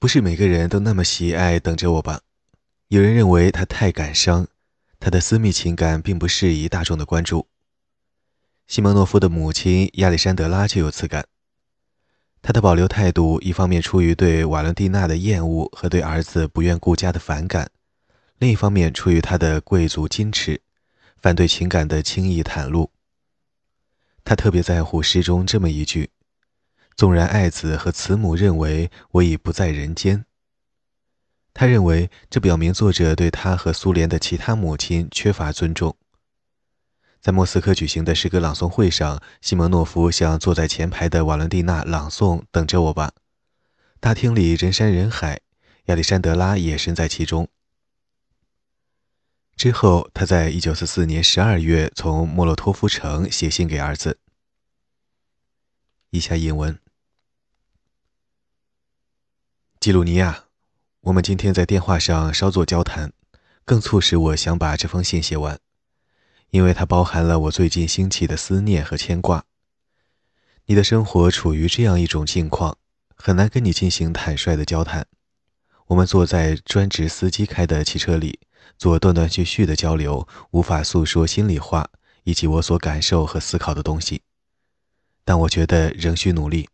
不是每个人都那么喜爱等着我吧？有人认为他太感伤，他的私密情感并不适宜大众的关注。西蒙诺夫的母亲亚历山德拉就有此感。他的保留态度，一方面出于对瓦伦蒂娜的厌恶和对儿子不愿顾家的反感，另一方面出于他的贵族矜持，反对情感的轻易袒露。他特别在乎诗中这么一句。纵然爱子和慈母认为我已不在人间，他认为这表明作者对他和苏联的其他母亲缺乏尊重。在莫斯科举行的诗歌朗诵会上，西蒙诺夫向坐在前排的瓦伦蒂娜朗诵：“等着我吧。”大厅里人山人海，亚历山德拉也身在其中。之后，他在1944年12月从莫洛托夫城写信给儿子。以下引文。基鲁尼亚，我们今天在电话上稍作交谈，更促使我想把这封信写完，因为它包含了我最近兴起的思念和牵挂。你的生活处于这样一种境况，很难跟你进行坦率的交谈。我们坐在专职司机开的汽车里，做断断续续的交流，无法诉说心里话以及我所感受和思考的东西。但我觉得仍需努力。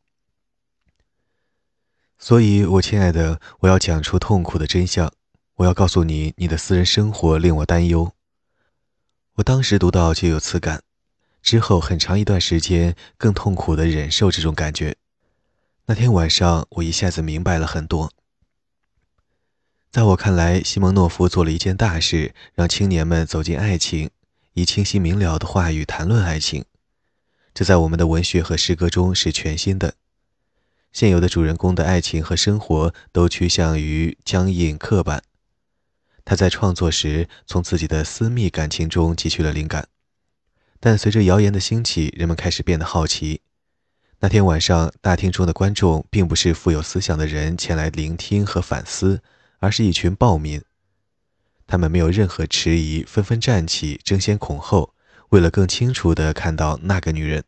所以，我亲爱的，我要讲出痛苦的真相。我要告诉你，你的私人生活令我担忧。我当时读到就有此感，之后很长一段时间更痛苦地忍受这种感觉。那天晚上，我一下子明白了很多。在我看来，西蒙诺夫做了一件大事，让青年们走进爱情，以清晰明了的话语谈论爱情。这在我们的文学和诗歌中是全新的。现有的主人公的爱情和生活都趋向于僵硬刻板。他在创作时从自己的私密感情中汲取了灵感，但随着谣言的兴起，人们开始变得好奇。那天晚上，大厅中的观众并不是富有思想的人前来聆听和反思，而是一群暴民。他们没有任何迟疑，纷纷站起，争先恐后，为了更清楚地看到那个女人。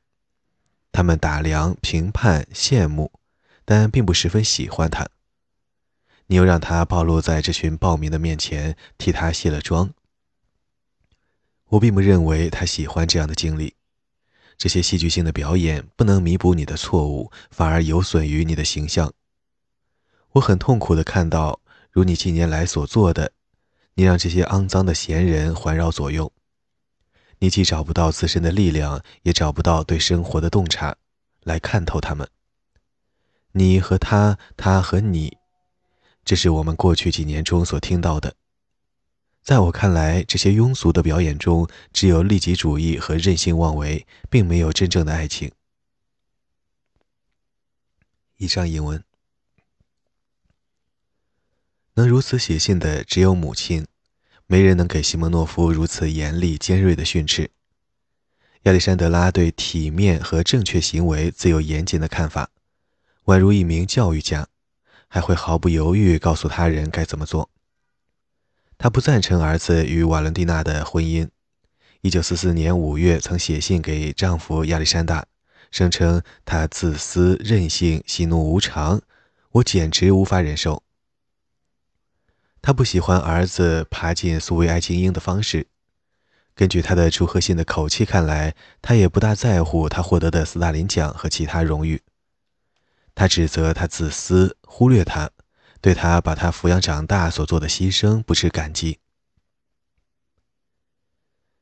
他们打量、评判、羡慕。但并不十分喜欢他。你又让他暴露在这群暴民的面前，替他卸了妆。我并不认为他喜欢这样的经历。这些戏剧性的表演不能弥补你的错误，反而有损于你的形象。我很痛苦地看到，如你近年来所做的，你让这些肮脏的闲人环绕左右。你既找不到自身的力量，也找不到对生活的洞察，来看透他们。你和他，他和你，这是我们过去几年中所听到的。在我看来，这些庸俗的表演中，只有利己主义和任性妄为，并没有真正的爱情。以上引文。能如此写信的只有母亲，没人能给西蒙诺夫如此严厉尖锐的训斥。亚历山德拉对体面和正确行为自有严谨的看法。宛如一名教育家，还会毫不犹豫告诉他人该怎么做。他不赞成儿子与瓦伦蒂娜的婚姻。1944年5月，曾写信给丈夫亚历山大，声称他自私、任性、喜怒无常，我简直无法忍受。他不喜欢儿子爬进苏维埃精英的方式。根据他的祝贺信的口气看来，他也不大在乎他获得的斯大林奖和其他荣誉。他指责他自私，忽略他，对他把他抚养长大所做的牺牲不知感激。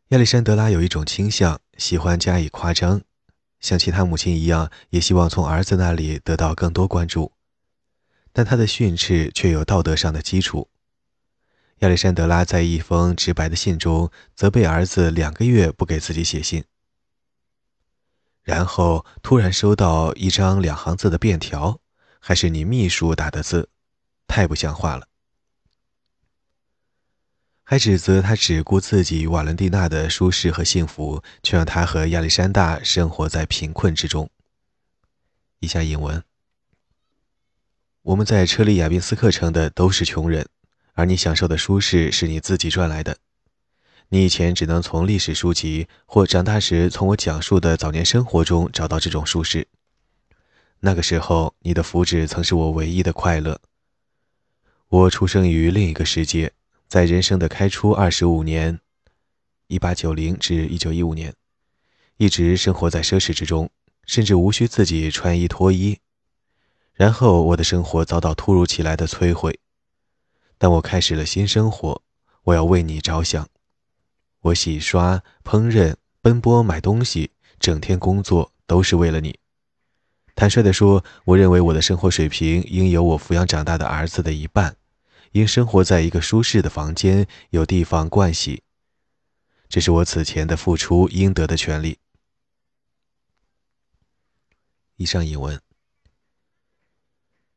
亚历山德拉有一种倾向，喜欢加以夸张，像其他母亲一样，也希望从儿子那里得到更多关注。但他的训斥却有道德上的基础。亚历山德拉在一封直白的信中责备儿子两个月不给自己写信。然后突然收到一张两行字的便条，还是你秘书打的字，太不像话了。还指责他只顾自己瓦伦蒂娜的舒适和幸福，却让他和亚历山大生活在贫困之中。以下引文：我们在车里亚宾斯克城的都是穷人，而你享受的舒适是你自己赚来的。你以前只能从历史书籍或长大时从我讲述的早年生活中找到这种舒适。那个时候，你的福祉曾是我唯一的快乐。我出生于另一个世界，在人生的开初二十五年（一八九零至一九一五年），一直生活在奢侈之中，甚至无需自己穿衣脱衣。然后我的生活遭到突如其来的摧毁。但我开始了新生活，我要为你着想。我洗刷、烹饪、奔波买东西，整天工作，都是为了你。坦率地说，我认为我的生活水平应有我抚养长大的儿子的一半，应生活在一个舒适的房间，有地方盥洗。这是我此前的付出应得的权利。以上引文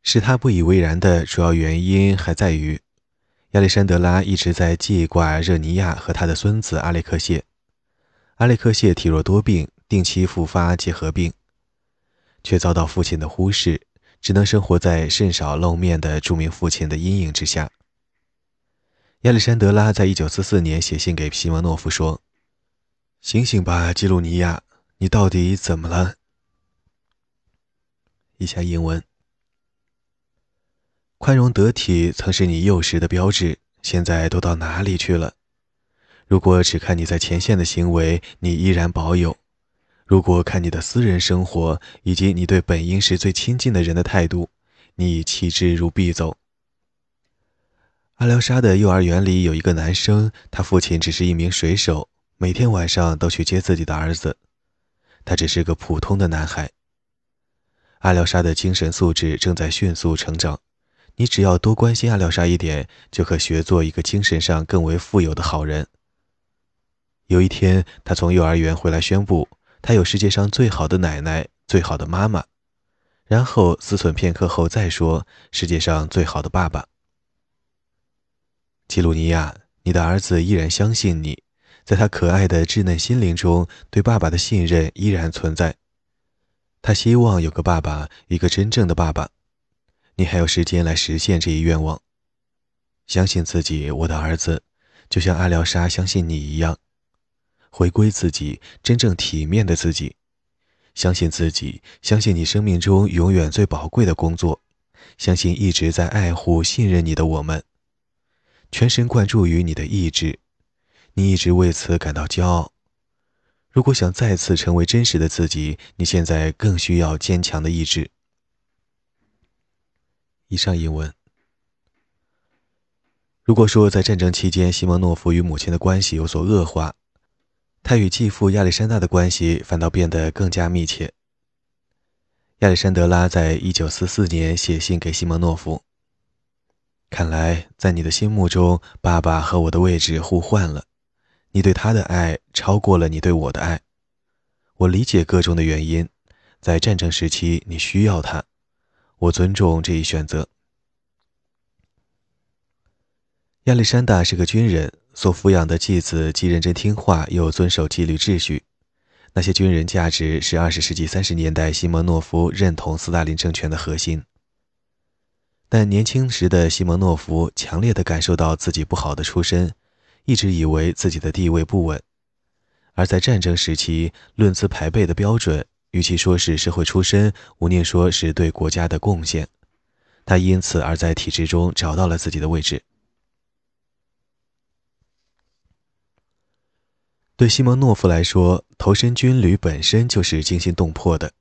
使他不以为然的主要原因还在于。亚历山德拉一直在记挂热尼亚和他的孙子阿列克谢。阿列克谢体弱多病，定期复发结核病，却遭到父亲的忽视，只能生活在甚少露面的著名父亲的阴影之下。亚历山德拉在一九四四年写信给西蒙诺夫说：“醒醒吧，基鲁尼亚，你到底怎么了？”以下英文。宽容得体曾是你幼时的标志，现在都到哪里去了？如果只看你在前线的行为，你依然保有；如果看你的私人生活以及你对本应是最亲近的人的态度，你已弃之如敝帚。阿廖沙的幼儿园里有一个男生，他父亲只是一名水手，每天晚上都去接自己的儿子。他只是个普通的男孩。阿廖沙的精神素质正在迅速成长。你只要多关心阿廖沙一点，就可学做一个精神上更为富有的好人。有一天，他从幼儿园回来，宣布他有世界上最好的奶奶、最好的妈妈。然后思忖片刻后再说世界上最好的爸爸。基鲁尼亚，你的儿子依然相信你，在他可爱的稚嫩心灵中，对爸爸的信任依然存在。他希望有个爸爸，一个真正的爸爸。你还有时间来实现这一愿望。相信自己，我的儿子，就像阿廖沙相信你一样，回归自己，真正体面的自己。相信自己，相信你生命中永远最宝贵的工作，相信一直在爱护、信任你的我们，全神贯注于你的意志，你一直为此感到骄傲。如果想再次成为真实的自己，你现在更需要坚强的意志。以上英文。如果说在战争期间，西蒙诺夫与母亲的关系有所恶化，他与继父亚历山大的关系反倒变得更加密切。亚历山德拉在一九四四年写信给西蒙诺夫：“看来在你的心目中，爸爸和我的位置互换了。你对他的爱超过了你对我的爱。我理解个中的原因，在战争时期，你需要他。”我尊重这一选择。亚历山大是个军人，所抚养的继子既认真听话，又遵守纪律秩序。那些军人价值是二十世纪三十年代西蒙诺夫认同斯大林政权的核心。但年轻时的西蒙诺夫强烈的感受到自己不好的出身，一直以为自己的地位不稳。而在战争时期，论资排辈的标准。与其说是社会出身，无宁说是对国家的贡献。他因此而在体制中找到了自己的位置。对西蒙诺夫来说，投身军旅本身就是惊心动魄的。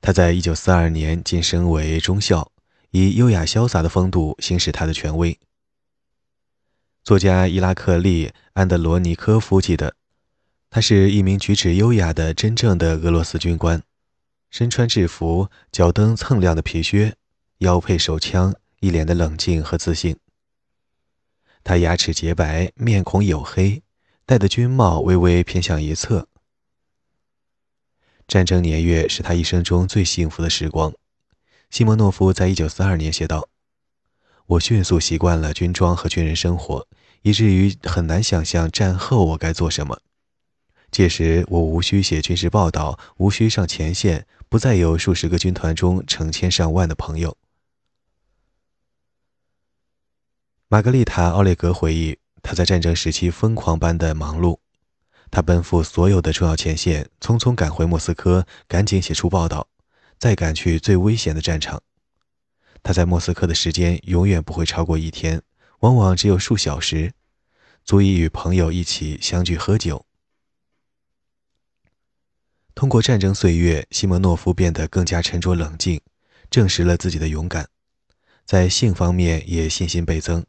他在一九四二年晋升为中校，以优雅潇洒的风度行使他的权威。作家伊拉克利·安德罗尼科夫记得。他是一名举止优雅的真正的俄罗斯军官，身穿制服，脚蹬锃亮的皮靴，腰配手枪，一脸的冷静和自信。他牙齿洁白，面孔黝黑，戴的军帽微微偏向一侧。战争年月是他一生中最幸福的时光。西蒙诺夫在一九四二年写道：“我迅速习惯了军装和军人生活，以至于很难想象战后我该做什么。”届时，我无需写军事报道，无需上前线，不再有数十个军团中成千上万的朋友。玛格丽塔·奥列格回忆，他在战争时期疯狂般的忙碌，他奔赴所有的重要前线，匆匆赶回莫斯科，赶紧写出报道，再赶去最危险的战场。他在莫斯科的时间永远不会超过一天，往往只有数小时，足以与朋友一起相聚喝酒。通过战争岁月，西蒙诺夫变得更加沉着冷静，证实了自己的勇敢，在性方面也信心倍增。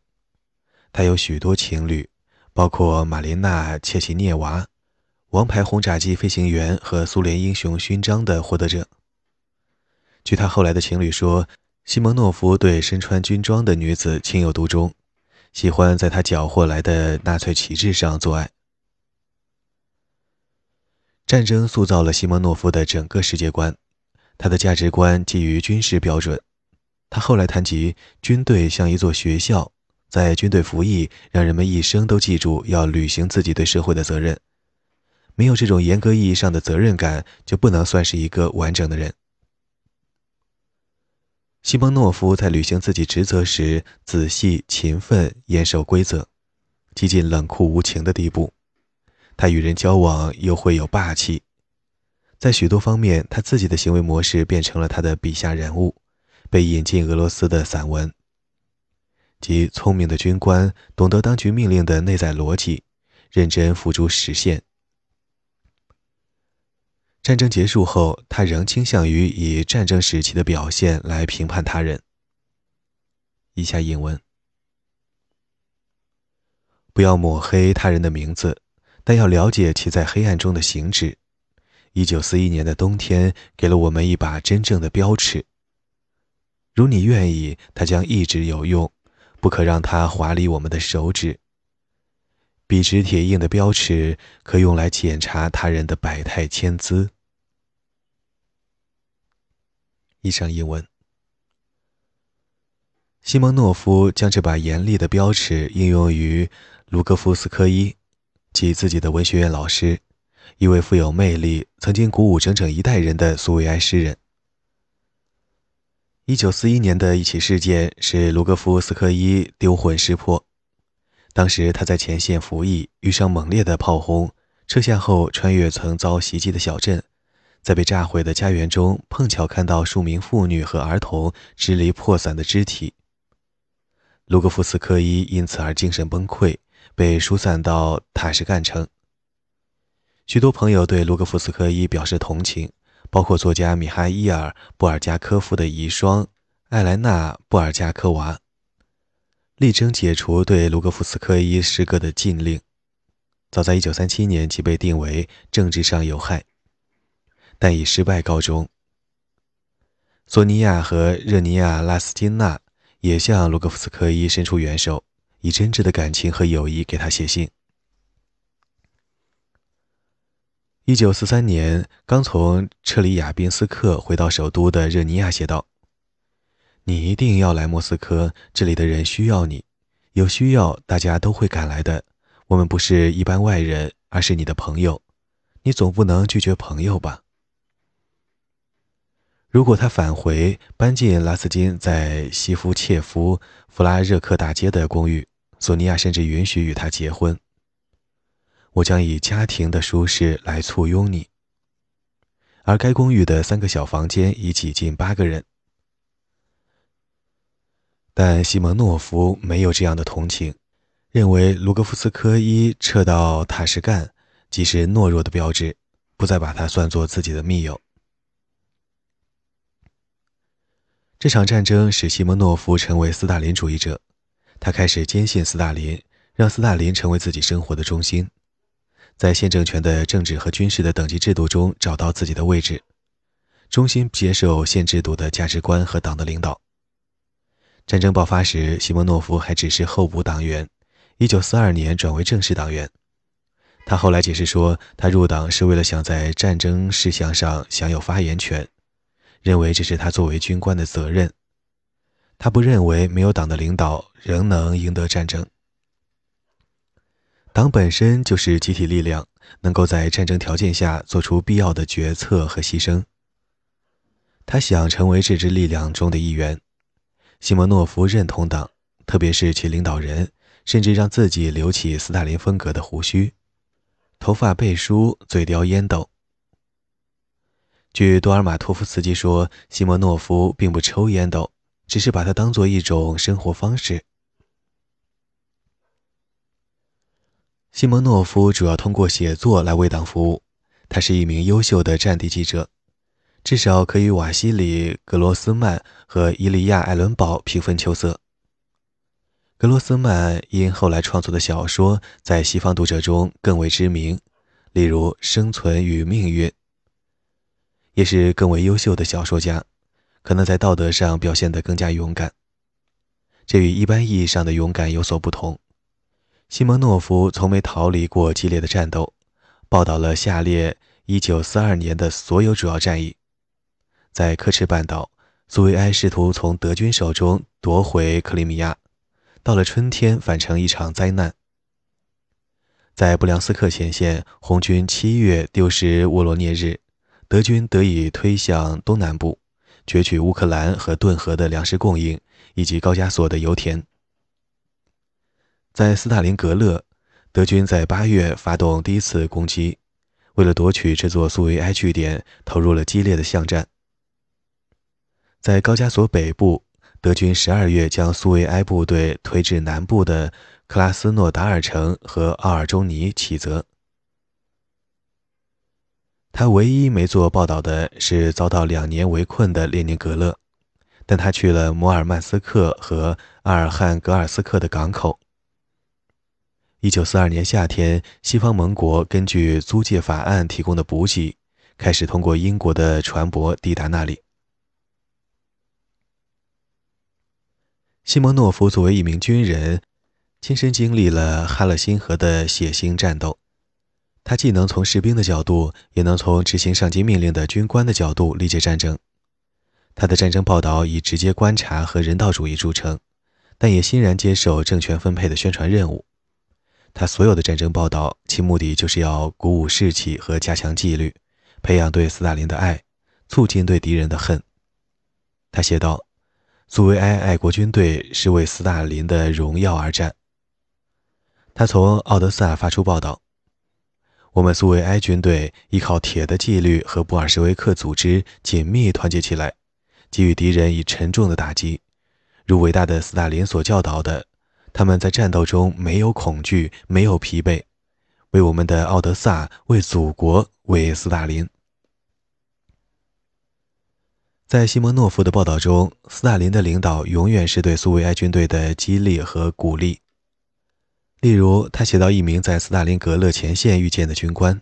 他有许多情侣，包括玛琳娜·切奇涅娃，王牌轰炸机飞行员和苏联英雄勋章的获得者。据他后来的情侣说，西蒙诺夫对身穿军装的女子情有独钟，喜欢在他缴获来的纳粹旗帜上做爱。战争塑造了西蒙诺夫的整个世界观，他的价值观基于军事标准。他后来谈及军队像一座学校，在军队服役，让人们一生都记住要履行自己对社会的责任。没有这种严格意义上的责任感，就不能算是一个完整的人。西蒙诺夫在履行自己职责时仔细、勤奋、严守规则，几近冷酷无情的地步。他与人交往又会有霸气，在许多方面，他自己的行为模式变成了他的笔下人物，被引进俄罗斯的散文，即聪明的军官懂得当局命令的内在逻辑，认真付诸实现。战争结束后，他仍倾向于以战争时期的表现来评判他人。以下引文：不要抹黑他人的名字。但要了解其在黑暗中的行止。一九四一年的冬天给了我们一把真正的标尺。如你愿意，它将一直有用，不可让它划离我们的手指。笔直铁硬的标尺可用来检查他人的百态千姿。以上英文。西蒙诺夫将这把严厉的标尺应用于卢戈夫斯科伊。即自己的文学院老师，一位富有魅力、曾经鼓舞整整一代人的苏维埃诗人。一九四一年的一起事件使卢戈夫斯科伊丢魂失魄。当时他在前线服役，遇上猛烈的炮轰，撤下后穿越曾遭袭击的小镇，在被炸毁的家园中，碰巧看到数名妇女和儿童支离破散的肢体。卢戈夫斯科伊因此而精神崩溃。被疏散到塔什干城。许多朋友对卢格夫斯科伊表示同情，包括作家米哈伊尔·布尔加科夫的遗孀艾莱娜·布尔加科娃，力争解除对卢格夫斯科伊诗歌的禁令。早在1937年即被定为政治上有害，但以失败告终。索尼娅和热尼亚·拉斯金娜也向卢格夫斯科伊伸出援手。以真挚的感情和友谊给他写信。一九四三年，刚从彻里亚宾斯克回到首都的热尼亚写道：“你一定要来莫斯科，这里的人需要你，有需要大家都会赶来的。我们不是一般外人，而是你的朋友，你总不能拒绝朋友吧？”如果他返回，搬进拉斯金在西夫切夫弗拉热克大街的公寓，索尼娅甚至允许与他结婚。我将以家庭的舒适来簇拥你。而该公寓的三个小房间已挤进八个人。但西蒙诺夫没有这样的同情，认为卢戈夫斯科伊撤到塔什干即是懦弱的标志，不再把他算作自己的密友。这场战争使西蒙诺夫成为斯大林主义者，他开始坚信斯大林，让斯大林成为自己生活的中心，在现政权的政治和军事的等级制度中找到自己的位置，衷心接受现制度的价值观和党的领导。战争爆发时，西蒙诺夫还只是候补党员，1942年转为正式党员。他后来解释说，他入党是为了想在战争事项上享有发言权。认为这是他作为军官的责任。他不认为没有党的领导仍能赢得战争。党本身就是集体力量，能够在战争条件下做出必要的决策和牺牲。他想成为这支力量中的一员。西蒙诺夫认同党，特别是其领导人，甚至让自己留起斯大林风格的胡须，头发背梳，嘴叼烟斗。据多尔马托夫斯基说，西莫诺夫并不抽烟斗，只是把它当做一种生活方式。西蒙诺夫主要通过写作来为党服务，他是一名优秀的战地记者，至少可与瓦西里·格罗斯曼和伊利亚·艾伦堡平分秋色。格罗斯曼因后来创作的小说在西方读者中更为知名，例如《生存与命运》，也是更为优秀的小说家，可能在道德上表现得更加勇敢。这与一般意义上的勇敢有所不同。西蒙诺夫从没逃离过激烈的战斗，报道了下列1942年的所有主要战役。在科赤半岛，苏维埃试图从德军手中夺回克里米亚，到了春天反成一场灾难。在布良斯克前线，红军七月丢失沃罗涅日，德军得以推向东南部，攫取乌克兰和顿河的粮食供应以及高加索的油田。在斯大林格勒，德军在八月发动第一次攻击，为了夺取这座苏维埃据点，投入了激烈的巷战。在高加索北部，德军十二月将苏维埃部队推至南部的克拉斯诺达尔城和奥尔中尼启泽。他唯一没做报道的是遭到两年围困的列宁格勒，但他去了摩尔曼斯克和阿尔汉格尔斯克的港口。一九四二年夏天，西方盟国根据租借法案提供的补给，开始通过英国的船舶抵达那里。西蒙诺夫作为一名军人，亲身经历了哈勒辛河的血腥战斗。他既能从士兵的角度，也能从执行上级命令的军官的角度理解战争。他的战争报道以直接观察和人道主义著称，但也欣然接受政权分配的宣传任务。他所有的战争报道，其目的就是要鼓舞士气和加强纪律，培养对斯大林的爱，促进对敌人的恨。他写道：“苏维埃爱国军队是为斯大林的荣耀而战。”他从奥德萨发出报道：“我们苏维埃军队依靠铁的纪律和布尔什维克组织紧密团结起来，给予敌人以沉重的打击，如伟大的斯大林所教导的。”他们在战斗中没有恐惧，没有疲惫，为我们的奥德萨，为祖国，为斯大林。在西蒙诺夫的报道中，斯大林的领导永远是对苏维埃军队的激励和鼓励。例如，他写到一名在斯大林格勒前线遇见的军官：“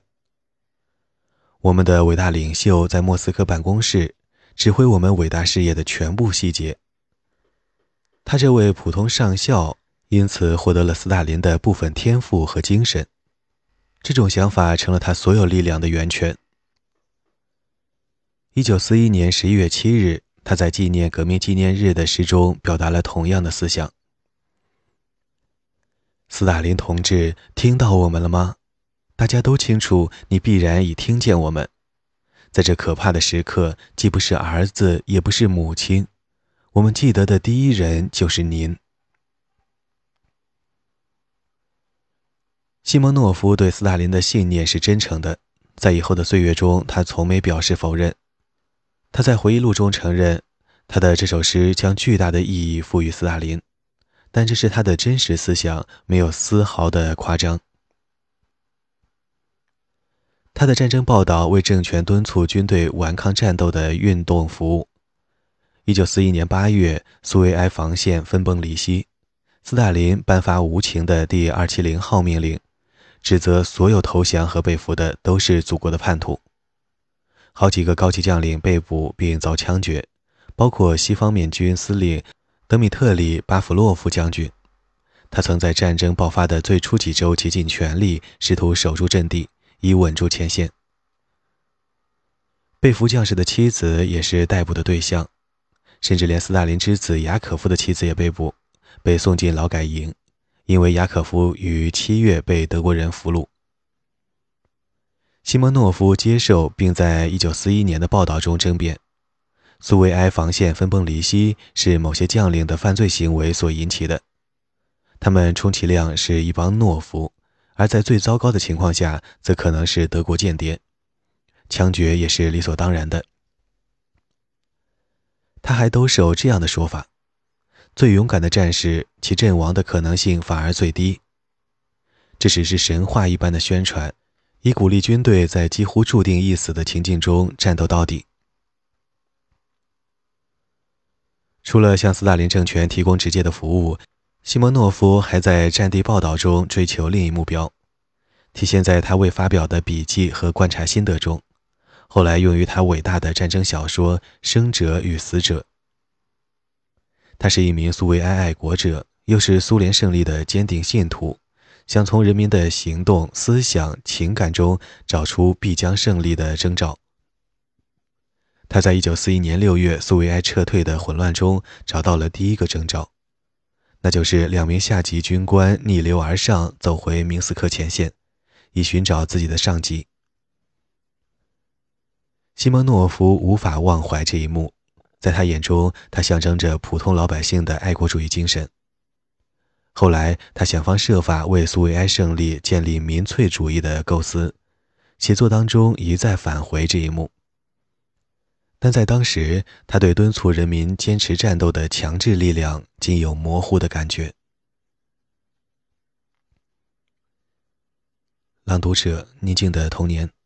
我们的伟大领袖在莫斯科办公室，指挥我们伟大事业的全部细节。他这位普通上校。”因此，获得了斯大林的部分天赋和精神。这种想法成了他所有力量的源泉。一九四一年十一月七日，他在纪念革命纪念日的诗中表达了同样的思想：“斯大林同志，听到我们了吗？大家都清楚，你必然已听见我们。在这可怕的时刻，既不是儿子，也不是母亲，我们记得的第一人就是您。”西蒙诺夫对斯大林的信念是真诚的，在以后的岁月中，他从没表示否认。他在回忆录中承认，他的这首诗将巨大的意义赋予斯大林，但这是他的真实思想，没有丝毫的夸张。他的战争报道为政权敦促军队顽抗战斗的运动服务。一九四一年八月，苏维埃防线分崩离析，斯大林颁发无情的第二七零号命令。指责所有投降和被俘的都是祖国的叛徒。好几个高级将领被捕并遭枪决，包括西方面军司令德米特里·巴甫洛夫将军。他曾在战争爆发的最初几周竭尽全力，试图守住阵地，以稳住前线。被俘将士的妻子也是逮捕的对象，甚至连斯大林之子雅可夫的妻子也被捕，被送进劳改营。因为雅可夫于七月被德国人俘虏，西蒙诺夫接受并在一九四一年的报道中争辩：苏维埃防线分崩离析是某些将领的犯罪行为所引起的，他们充其量是一帮懦夫，而在最糟糕的情况下，则可能是德国间谍，枪决也是理所当然的。他还兜售这样的说法：最勇敢的战士，其阵亡的可能性反而最低。这只是神话一般的宣传，以鼓励军队在几乎注定一死的情境中战斗到底。除了向斯大林政权提供直接的服务，西蒙诺夫还在战地报道中追求另一目标，体现在他未发表的笔记和观察心得中，后来用于他伟大的战争小说《生者与死者》。他是一名苏维埃爱国者，又是苏联胜利的坚定信徒，想从人民的行动、思想、情感中找出必将胜利的征兆。他在1941年6月苏维埃撤退的混乱中找到了第一个征兆，那就是两名下级军官逆流而上，走回明斯克前线，以寻找自己的上级。西蒙诺夫无法忘怀这一幕，在他眼中，他象征着普通老百姓的爱国主义精神。后来，他想方设法为苏维埃胜利建立民粹主义的构思，写作当中一再返回这一幕。但在当时，他对敦促人民坚持战斗的强制力量仅有模糊的感觉。朗读者：宁静的童年。